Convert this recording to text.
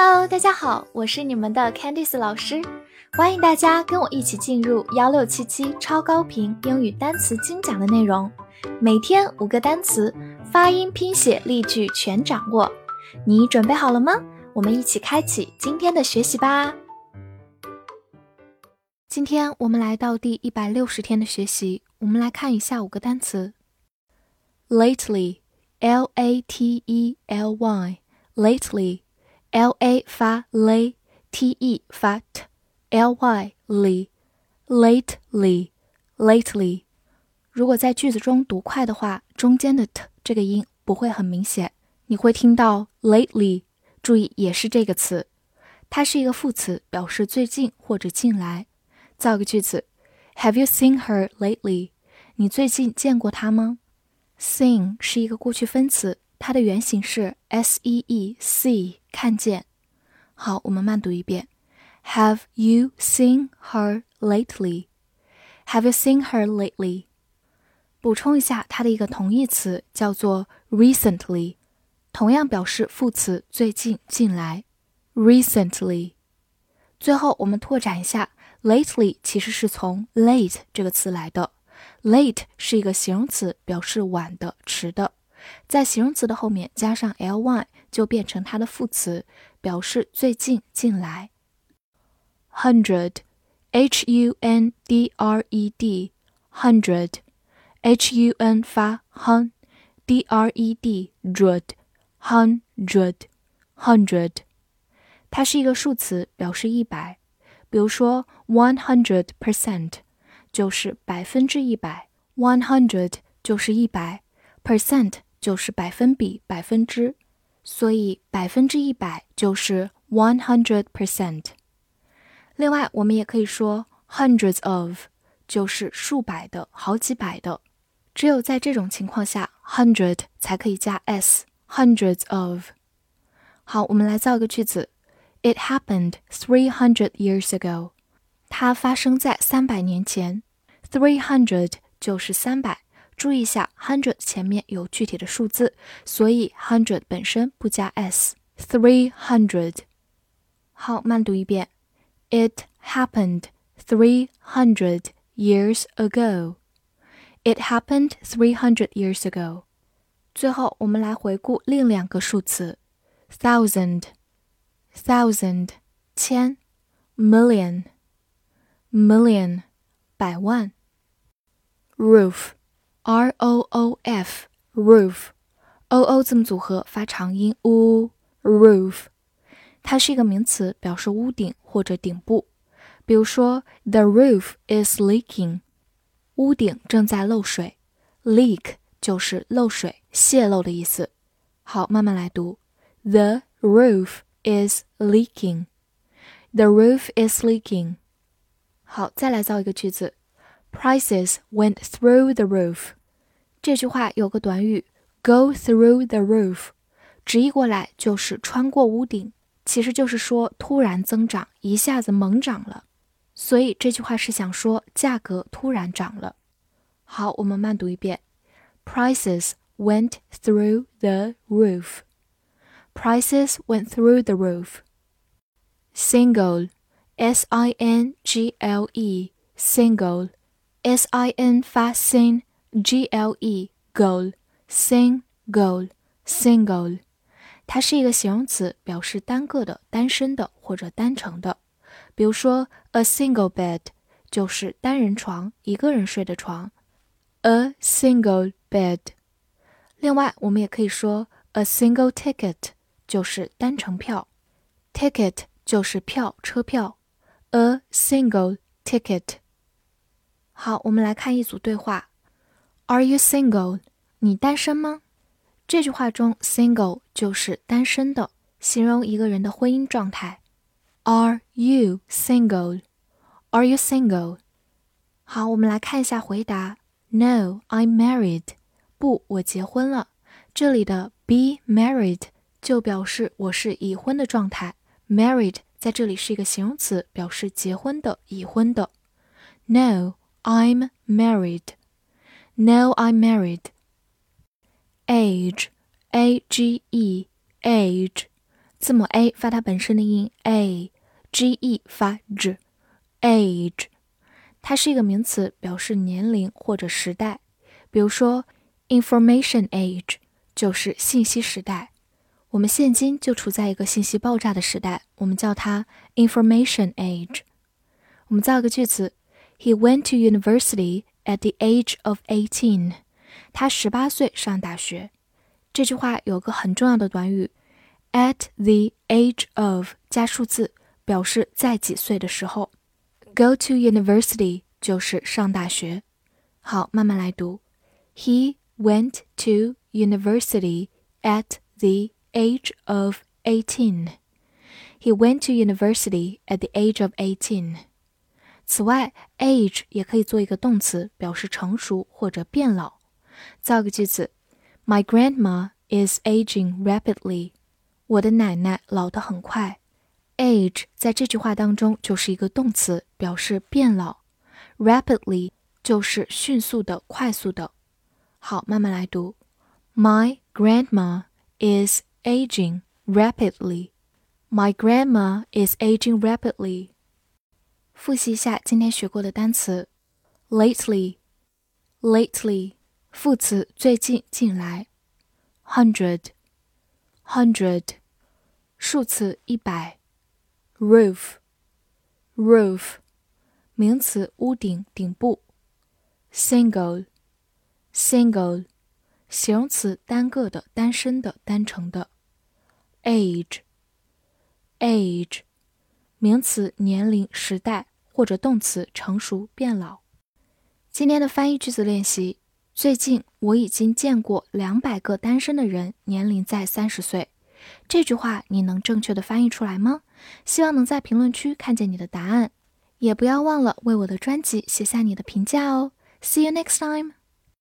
Hello，大家好，我是你们的 Candice 老师，欢迎大家跟我一起进入幺六七七超高频英语单词精讲的内容，每天五个单词，发音、拼写、例句全掌握，你准备好了吗？我们一起开启今天的学习吧。今天我们来到第一百六十天的学习，我们来看一下五个单词：lately，l a t e l y，lately L a 发 l，t e 发 t，l y ly，lately，lately。如果在句子中读快的话，中间的 t 这个音不会很明显，你会听到 lately。注意，也是这个词，它是一个副词，表示最近或者近来。造个句子：Have you seen her lately？你最近见过她吗？Seen 是一个过去分词，它的原型是 s e e see 看见。好，我们慢读一遍：Have you seen her lately？Have you seen her lately？补充一下，它的一个同义词叫做 recently，同样表示副词最近、近来。Recently。最后，我们拓展一下。Lately 其实是从 late 这个词来的，late 是一个形容词，表示晚的、迟的，在形容词的后面加上 ly 就变成它的副词，表示最近、近来。Hundred，h u n d r e d，hundred，h u n 发 hun，d r e d red，hundred，hundred，它是一个数词，表示一百。比如说，one hundred percent 就是百分之一百，one hundred 就是一百，percent 就是百分比、百分之，所以百分之一百就是 one hundred percent。另外，我们也可以说 hundreds of 就是数百的、好几百的，只有在这种情况下，hundred 才可以加 s，hundreds of。好，我们来造一个句子。It happened three hundred years ago. 它发生在三百年前。Three hundred 就是三百。 注意一下，hundred 前面有具体的数字，所以 hundred 本身不加 s。Three hundred。好，慢读一遍。It happened three hundred years ago. It happened three hundred years ago. 最后，我们来回顾另两个数词：thousand。thousand 千，million million 百万，roof r o o f roof o o 字母组合发长音 u roof，它是一个名词，表示屋顶或者顶部。比如说，the roof is leaking，屋顶正在漏水，leak 就是漏水、泄漏的意思。好，慢慢来读，the roof。is leaking. The roof is leaking. 好，再来造一个句子。Prices went through the roof. 这句话有个短语 go through the roof，直译过来就是穿过屋顶，其实就是说突然增长，一下子猛涨了。所以这句话是想说价格突然涨了。好，我们慢读一遍。Prices went through the roof. Prices went through the roof. Single, S I N G L E, single, S I N 发 sin, G L E, goal, single, single. 它是一个形容词，表示单个的、单身的或者单程的。比如说，a single bed 就是单人床，一个人睡的床。a single bed。另外，我们也可以说 a single ticket。就是单程票，ticket 就是票，车票，a single ticket。好，我们来看一组对话 ：Are you single？你单身吗？这句话中，single 就是单身的，形容一个人的婚姻状态。Are you single？Are you single？好，我们来看一下回答：No，I'm married。不，我结婚了。这里的 be married。就表示我是已婚的状态，married 在这里是一个形容词，表示结婚的、已婚的。No, I'm married. No, I'm married. Age, a g e, age， 字母 a 发它本身的音 a，g e 发 j，age，它是一个名词，表示年龄或者时代。比如说，information age 就是信息时代。我们现今就处在一个信息爆炸的时代，我们叫它 information age。我们造个句子：He went to university at the age of eighteen。他十八岁上大学。这句话有个很重要的短语，at the age of 加数字，表示在几岁的时候。Go to university 就是上大学。好，慢慢来读。He went to university at the age of eighteen. He went to university at the age of eighteen. 此外，age 也可以做一个动词，表示成熟或者变老。造个句子：My grandma is aging rapidly. 我的奶奶老得很快。age 在这句话当中就是一个动词，表示变老。rapidly 就是迅速的、快速的。好，慢慢来读。My grandma is aging rapidly. My grandma is aging rapidly. 复习一下今天学过的单词：lately, lately，副词最近、近来；hundred, hundred，数词一百；roof, roof，名词屋顶、顶部；single, single。形容词单个的、单身的、单程的；age，age，名词年龄、时代或者动词成熟、变老。今天的翻译句子练习：最近我已经见过两百个单身的人，年龄在三十岁。这句话你能正确的翻译出来吗？希望能在评论区看见你的答案，也不要忘了为我的专辑写下你的评价哦。See you next time.